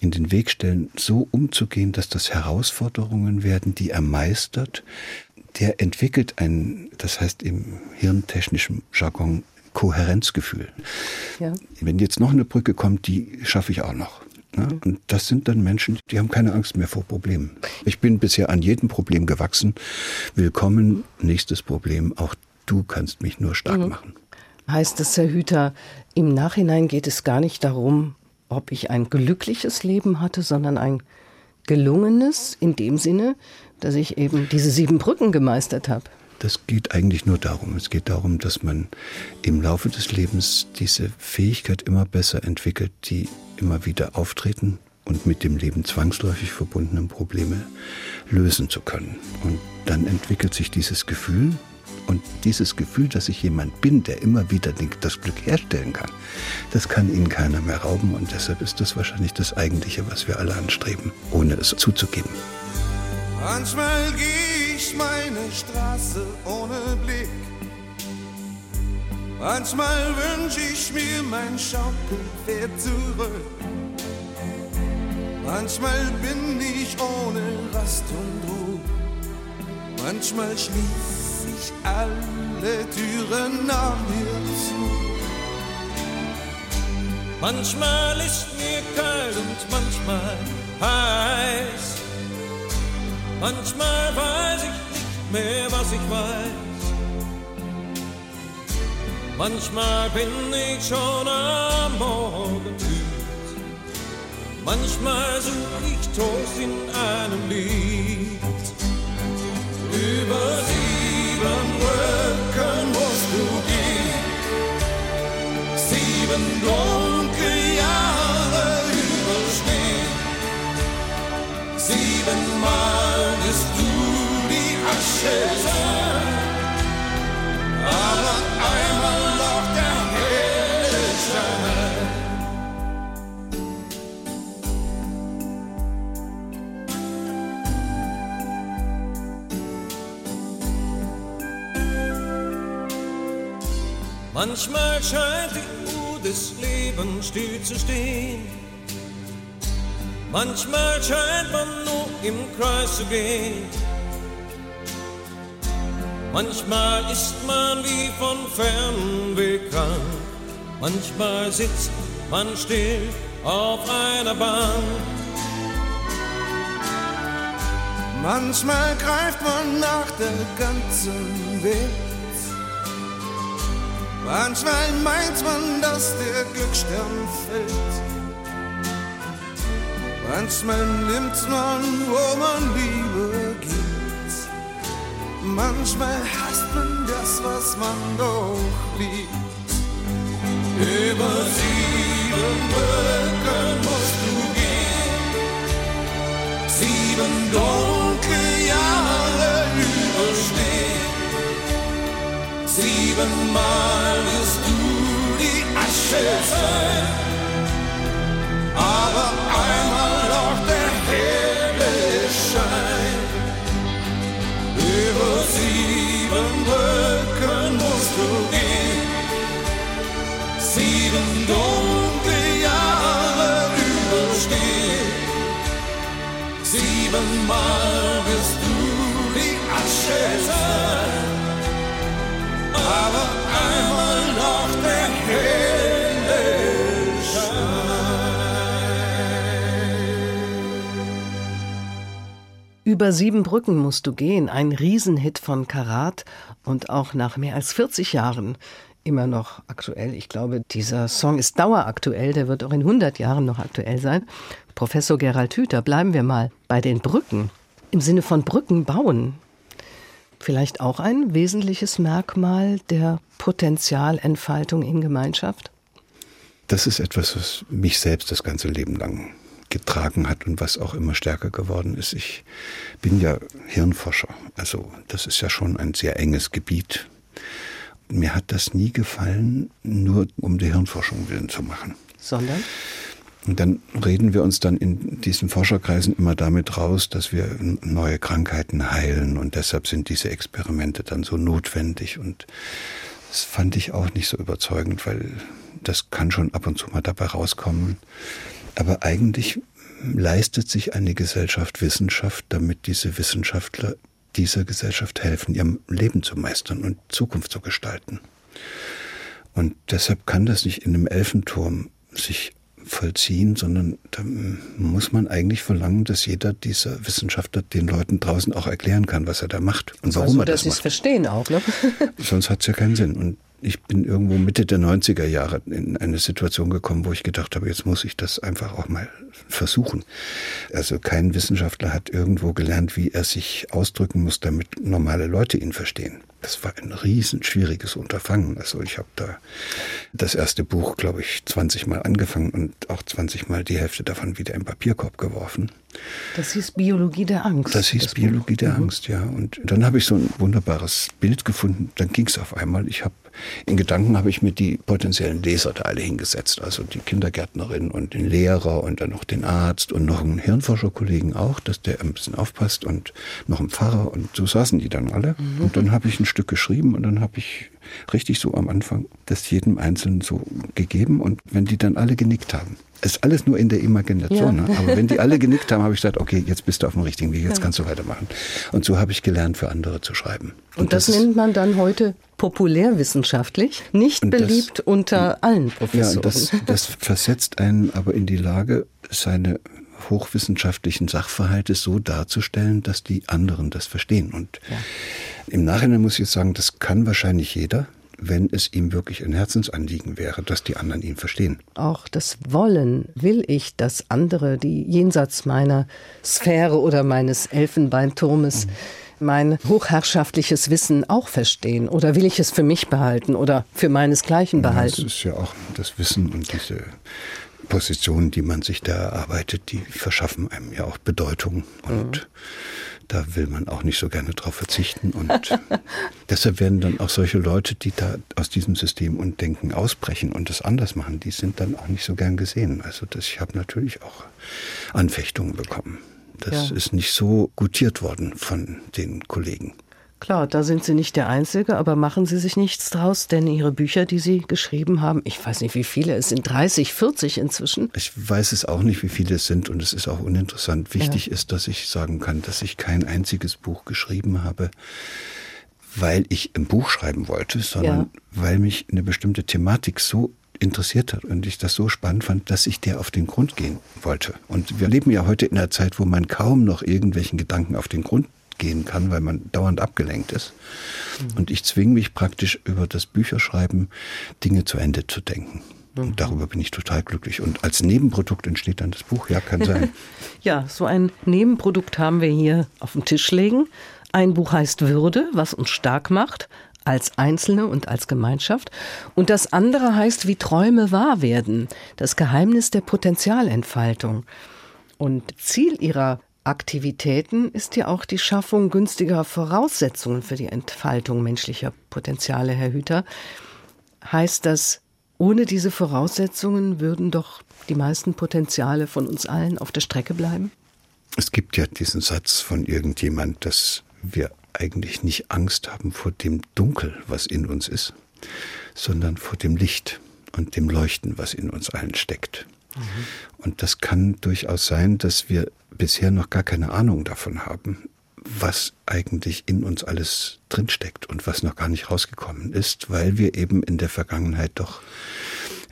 in den Weg stellen, so umzugehen, dass das Herausforderungen werden, die er meistert, der entwickelt ein, das heißt im hirntechnischen Jargon, Kohärenzgefühl. Ja. Wenn jetzt noch eine Brücke kommt, die schaffe ich auch noch. Ne? Mhm. Und das sind dann Menschen, die haben keine Angst mehr vor Problemen. Ich bin bisher an jedem Problem gewachsen. Willkommen, nächstes Problem. Auch du kannst mich nur stark mhm. machen. Heißt es, Herr Hüter, im Nachhinein geht es gar nicht darum, ob ich ein glückliches Leben hatte, sondern ein gelungenes in dem Sinne, dass ich eben diese sieben Brücken gemeistert habe. Das geht eigentlich nur darum. Es geht darum, dass man im Laufe des Lebens diese Fähigkeit immer besser entwickelt, die immer wieder auftreten und mit dem Leben zwangsläufig verbundenen Probleme lösen zu können. Und dann entwickelt sich dieses Gefühl, und dieses Gefühl, dass ich jemand bin, der immer wieder das Glück herstellen kann, das kann Ihnen keiner mehr rauben. Und deshalb ist das wahrscheinlich das Eigentliche, was wir alle anstreben, ohne es zuzugeben. Manchmal gehe ich meine Straße ohne Blick. Manchmal wünsche ich mir mein Schaukelpferd zurück. Manchmal bin ich ohne Rast und Ruhe. Manchmal schließt sich alle Türen nach mir zu. Manchmal ist mir kalt und manchmal heiß. Manchmal weiß ich nicht mehr, was ich weiß. Manchmal bin ich schon am Morgen müde. Manchmal such ich Trost in einem Lied über sie sieben Brücken musst du gehen. Sieben dunkle Jahre überstehen. Siebenmal Aber einmal noch der helle. Manchmal scheint die Uhr des Lebens still zu stehen. Manchmal scheint man nur im Kreis zu gehen. Manchmal ist man wie von fern bekannt. Manchmal sitzt man still auf einer Bank. Manchmal greift man nach der ganzen Welt. Manchmal meint man, dass der Glücksstern fällt. Manchmal nimmt man, wo man Liebe. Manchmal hasst man das, was man doch liebt. Über sieben Brücken musst du gehen. Sieben dunkle Jahre überstehen. Siebenmal wirst du die Asche sein, Brücken musst du gehen, sieben dunkle Jahre überstehen. Siebenmal wirst du die Asche sein aber einmal noch der helle Über sieben Brücken musst du gehen, ein Riesenhit von Karat und auch nach mehr als 40 Jahren immer noch aktuell. Ich glaube, dieser Song ist daueraktuell, der wird auch in 100 Jahren noch aktuell sein. Professor Gerald Hüther, bleiben wir mal bei den Brücken. Im Sinne von Brücken bauen vielleicht auch ein wesentliches Merkmal der Potenzialentfaltung in Gemeinschaft? Das ist etwas, was mich selbst das ganze Leben lang getragen hat und was auch immer stärker geworden ist. Ich bin ja Hirnforscher, also das ist ja schon ein sehr enges Gebiet. Mir hat das nie gefallen, nur um der Hirnforschung willen zu machen. Sondern? Und dann reden wir uns dann in diesen Forscherkreisen immer damit raus, dass wir neue Krankheiten heilen und deshalb sind diese Experimente dann so notwendig. Und das fand ich auch nicht so überzeugend, weil das kann schon ab und zu mal dabei rauskommen. Aber eigentlich leistet sich eine Gesellschaft Wissenschaft, damit diese Wissenschaftler dieser Gesellschaft helfen, ihr Leben zu meistern und Zukunft zu gestalten. Und deshalb kann das nicht in einem Elfenturm sich vollziehen, sondern da muss man eigentlich verlangen, dass jeder dieser Wissenschaftler den Leuten draußen auch erklären kann, was er da macht und warum also, er das macht. Dass sie es verstehen auch, ne? Sonst hat es ja keinen Sinn. Und ich bin irgendwo Mitte der 90er Jahre in eine Situation gekommen, wo ich gedacht habe, jetzt muss ich das einfach auch mal versuchen. Also kein Wissenschaftler hat irgendwo gelernt, wie er sich ausdrücken muss, damit normale Leute ihn verstehen. Das war ein riesen schwieriges Unterfangen. Also ich habe da das erste Buch, glaube ich, 20 Mal angefangen und auch 20 Mal die Hälfte davon wieder im Papierkorb geworfen. Das hieß Biologie der Angst. Das hieß das Biologie Buch. der mhm. Angst, ja. Und dann habe ich so ein wunderbares Bild gefunden. Dann ging es auf einmal. Ich habe in Gedanken habe ich mir die potenziellen Leser da alle hingesetzt. Also die Kindergärtnerin und den Lehrer und dann noch den Arzt und noch einen Hirnforscherkollegen auch, dass der ein bisschen aufpasst und noch einen Pfarrer. Und so saßen die dann alle. Mhm. Und dann habe ich ein Stück geschrieben und dann habe ich richtig so am Anfang das jedem Einzelnen so gegeben. Und wenn die dann alle genickt haben, ist alles nur in der Imagination. Ja. Ne? Aber wenn die alle genickt haben, habe ich gesagt, okay, jetzt bist du auf dem richtigen Weg, jetzt ja. kannst du weitermachen. Und so habe ich gelernt, für andere zu schreiben. Und, Und das, das, nennt man dann heute populärwissenschaftlich, nicht beliebt das, unter allen Professoren. Ja, das, das versetzt einen aber in die Lage, seine hochwissenschaftlichen Sachverhalte so darzustellen, dass die anderen das verstehen. Und ja. im Nachhinein muss ich jetzt sagen, das kann wahrscheinlich jeder wenn es ihm wirklich ein Herzensanliegen wäre, dass die anderen ihn verstehen. Auch das Wollen, will ich, dass andere, die jenseits meiner Sphäre oder meines Elfenbeinturmes, mhm. mein hochherrschaftliches Wissen auch verstehen? Oder will ich es für mich behalten oder für meinesgleichen behalten? das ist ja auch das Wissen und diese Positionen, die man sich da erarbeitet, die verschaffen einem ja auch Bedeutung und mhm da will man auch nicht so gerne drauf verzichten. Und deshalb werden dann auch solche Leute, die da aus diesem System und Denken ausbrechen und das anders machen, die sind dann auch nicht so gern gesehen. Also das, ich habe natürlich auch Anfechtungen bekommen. Das ja. ist nicht so gutiert worden von den Kollegen. Klar, da sind Sie nicht der Einzige, aber machen Sie sich nichts draus, denn Ihre Bücher, die Sie geschrieben haben, ich weiß nicht, wie viele, es sind 30, 40 inzwischen. Ich weiß es auch nicht, wie viele es sind und es ist auch uninteressant. Wichtig ja. ist, dass ich sagen kann, dass ich kein einziges Buch geschrieben habe, weil ich ein Buch schreiben wollte, sondern ja. weil mich eine bestimmte Thematik so interessiert hat und ich das so spannend fand, dass ich der auf den Grund gehen wollte. Und wir leben ja heute in einer Zeit, wo man kaum noch irgendwelchen Gedanken auf den Grund gehen kann, weil man dauernd abgelenkt ist. Mhm. Und ich zwinge mich praktisch über das Bücherschreiben Dinge zu Ende zu denken. Und mhm. darüber bin ich total glücklich. Und als Nebenprodukt entsteht dann das Buch. Ja, kann sein. ja, so ein Nebenprodukt haben wir hier auf dem Tisch legen. Ein Buch heißt Würde, was uns stark macht, als Einzelne und als Gemeinschaft. Und das andere heißt, wie Träume wahr werden, das Geheimnis der Potenzialentfaltung. Und Ziel ihrer Aktivitäten ist ja auch die Schaffung günstiger Voraussetzungen für die Entfaltung menschlicher Potenziale, Herr Hüter. Heißt das, ohne diese Voraussetzungen würden doch die meisten Potenziale von uns allen auf der Strecke bleiben? Es gibt ja diesen Satz von irgendjemand, dass wir eigentlich nicht Angst haben vor dem Dunkel, was in uns ist, sondern vor dem Licht und dem Leuchten, was in uns allen steckt. Mhm. Und das kann durchaus sein, dass wir bisher noch gar keine Ahnung davon haben, was eigentlich in uns alles drinsteckt und was noch gar nicht rausgekommen ist, weil wir eben in der Vergangenheit doch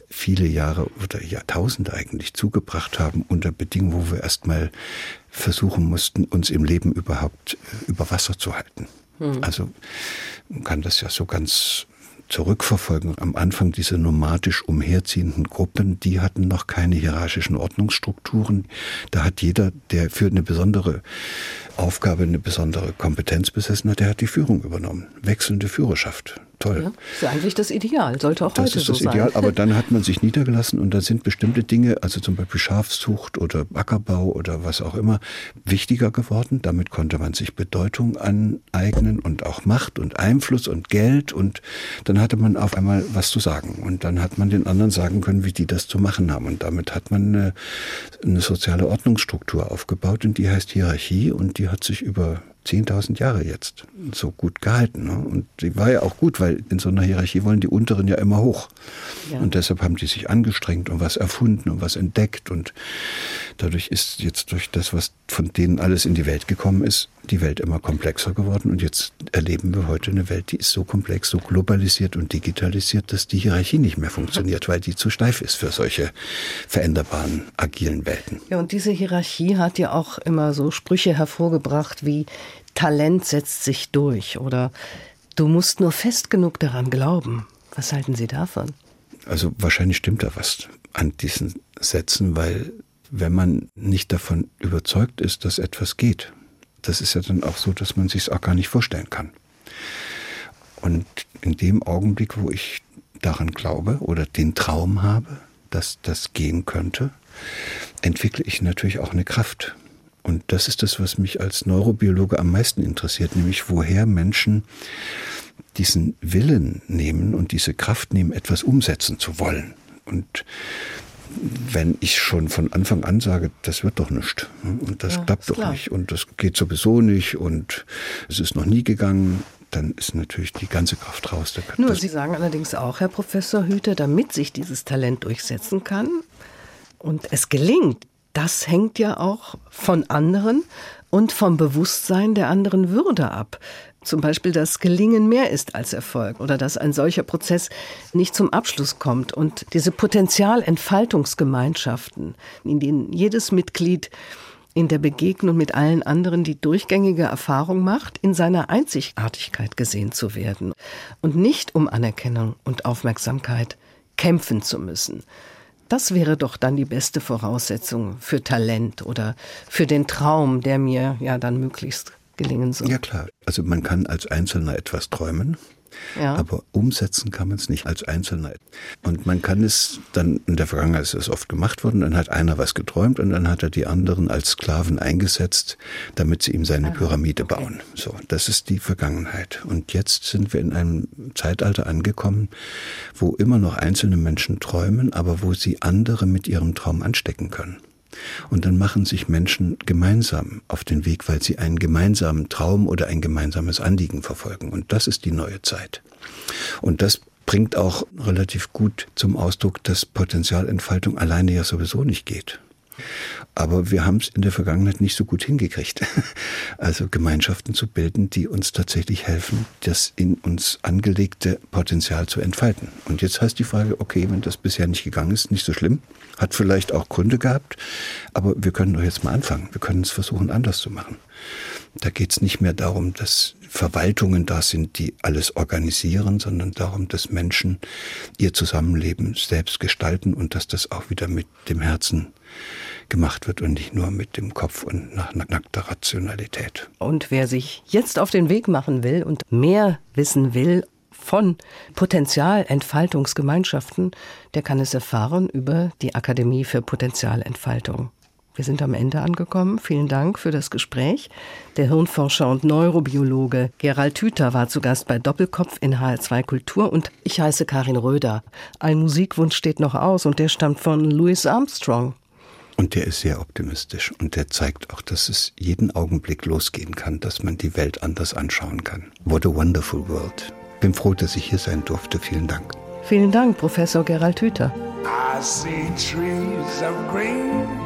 viele Jahre oder Jahrtausende eigentlich zugebracht haben unter Bedingungen, wo wir erstmal versuchen mussten, uns im Leben überhaupt äh, über Wasser zu halten. Hm. Also man kann das ja so ganz zurückverfolgen. Am Anfang diese nomadisch umherziehenden Gruppen, die hatten noch keine hierarchischen Ordnungsstrukturen. Da hat jeder, der für eine besondere Aufgabe, eine besondere Kompetenz besessen hat, der hat die Führung übernommen. Wechselnde Führerschaft. Toll. Ja, ist ja eigentlich das Ideal, sollte auch das heute so sein. Das ist das Ideal, aber dann hat man sich niedergelassen und da sind bestimmte Dinge, also zum Beispiel Schafzucht oder Ackerbau oder was auch immer, wichtiger geworden. Damit konnte man sich Bedeutung aneignen und auch Macht und Einfluss und Geld und dann hatte man auf einmal was zu sagen und dann hat man den anderen sagen können, wie die das zu machen haben und damit hat man eine, eine soziale Ordnungsstruktur aufgebaut und die heißt Hierarchie und die hat sich über 10.000 Jahre jetzt so gut gehalten. Ne? Und die war ja auch gut, weil in so einer Hierarchie wollen die Unteren ja immer hoch. Ja. Und deshalb haben die sich angestrengt und was erfunden und was entdeckt. Und dadurch ist jetzt durch das, was von denen alles in die Welt gekommen ist, die Welt immer komplexer geworden. Und jetzt erleben wir heute eine Welt, die ist so komplex, so globalisiert und digitalisiert, dass die Hierarchie nicht mehr funktioniert, weil die zu steif ist für solche veränderbaren, agilen Welten. Ja, und diese Hierarchie hat ja auch immer so Sprüche hervorgebracht wie Talent setzt sich durch oder du musst nur fest genug daran glauben. Was halten Sie davon? Also wahrscheinlich stimmt da was an diesen Sätzen, weil wenn man nicht davon überzeugt ist, dass etwas geht, das ist ja dann auch so, dass man sich es auch gar nicht vorstellen kann. Und in dem Augenblick, wo ich daran glaube oder den Traum habe, dass das gehen könnte, entwickle ich natürlich auch eine Kraft. Und das ist das, was mich als Neurobiologe am meisten interessiert, nämlich woher Menschen diesen Willen nehmen und diese Kraft nehmen, etwas umsetzen zu wollen. Und wenn ich schon von Anfang an sage, das wird doch nicht und das ja, klappt doch klar. nicht und das geht sowieso nicht und es ist noch nie gegangen, dann ist natürlich die ganze Kraft raus. Nur, Sie sagen allerdings auch, Herr Professor Hüter, damit sich dieses Talent durchsetzen kann und es gelingt, das hängt ja auch von anderen und vom Bewusstsein der anderen Würde ab. Zum Beispiel, dass Gelingen mehr ist als Erfolg oder dass ein solcher Prozess nicht zum Abschluss kommt. Und diese Potenzialentfaltungsgemeinschaften, in denen jedes Mitglied in der Begegnung mit allen anderen die durchgängige Erfahrung macht, in seiner Einzigartigkeit gesehen zu werden und nicht um Anerkennung und Aufmerksamkeit kämpfen zu müssen. Das wäre doch dann die beste Voraussetzung für Talent oder für den Traum, der mir ja dann möglichst gelingen soll. Ja klar, also man kann als Einzelner etwas träumen ja. Aber umsetzen kann man es nicht als Einzelner. Und man kann es dann, in der Vergangenheit ist es oft gemacht worden, dann hat einer was geträumt und dann hat er die anderen als Sklaven eingesetzt, damit sie ihm seine Pyramide okay. bauen. So, das ist die Vergangenheit. Und jetzt sind wir in einem Zeitalter angekommen, wo immer noch einzelne Menschen träumen, aber wo sie andere mit ihrem Traum anstecken können. Und dann machen sich Menschen gemeinsam auf den Weg, weil sie einen gemeinsamen Traum oder ein gemeinsames Anliegen verfolgen. Und das ist die neue Zeit. Und das bringt auch relativ gut zum Ausdruck, dass Potenzialentfaltung alleine ja sowieso nicht geht. Aber wir haben es in der Vergangenheit nicht so gut hingekriegt. Also Gemeinschaften zu bilden, die uns tatsächlich helfen, das in uns angelegte Potenzial zu entfalten. Und jetzt heißt die Frage, okay, wenn das bisher nicht gegangen ist, nicht so schlimm, hat vielleicht auch Gründe gehabt, aber wir können doch jetzt mal anfangen. Wir können es versuchen, anders zu machen. Da geht es nicht mehr darum, dass Verwaltungen da sind, die alles organisieren, sondern darum, dass Menschen ihr Zusammenleben selbst gestalten und dass das auch wieder mit dem Herzen gemacht wird und nicht nur mit dem Kopf und nach nackter Rationalität. Und wer sich jetzt auf den Weg machen will und mehr wissen will von Potenzialentfaltungsgemeinschaften, der kann es erfahren über die Akademie für Potenzialentfaltung. Wir sind am Ende angekommen. Vielen Dank für das Gespräch. Der Hirnforscher und Neurobiologe Gerald Hüther war zu Gast bei Doppelkopf in HR2 Kultur und ich heiße Karin Röder. Ein Musikwunsch steht noch aus und der stammt von Louis Armstrong. Und der ist sehr optimistisch und der zeigt auch, dass es jeden Augenblick losgehen kann, dass man die Welt anders anschauen kann. What a wonderful world. Bin froh, dass ich hier sein durfte. Vielen Dank. Vielen Dank, Professor Gerald Hüther. I see trees of green,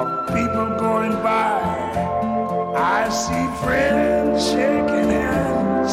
of people going by. I see friends shaking hands,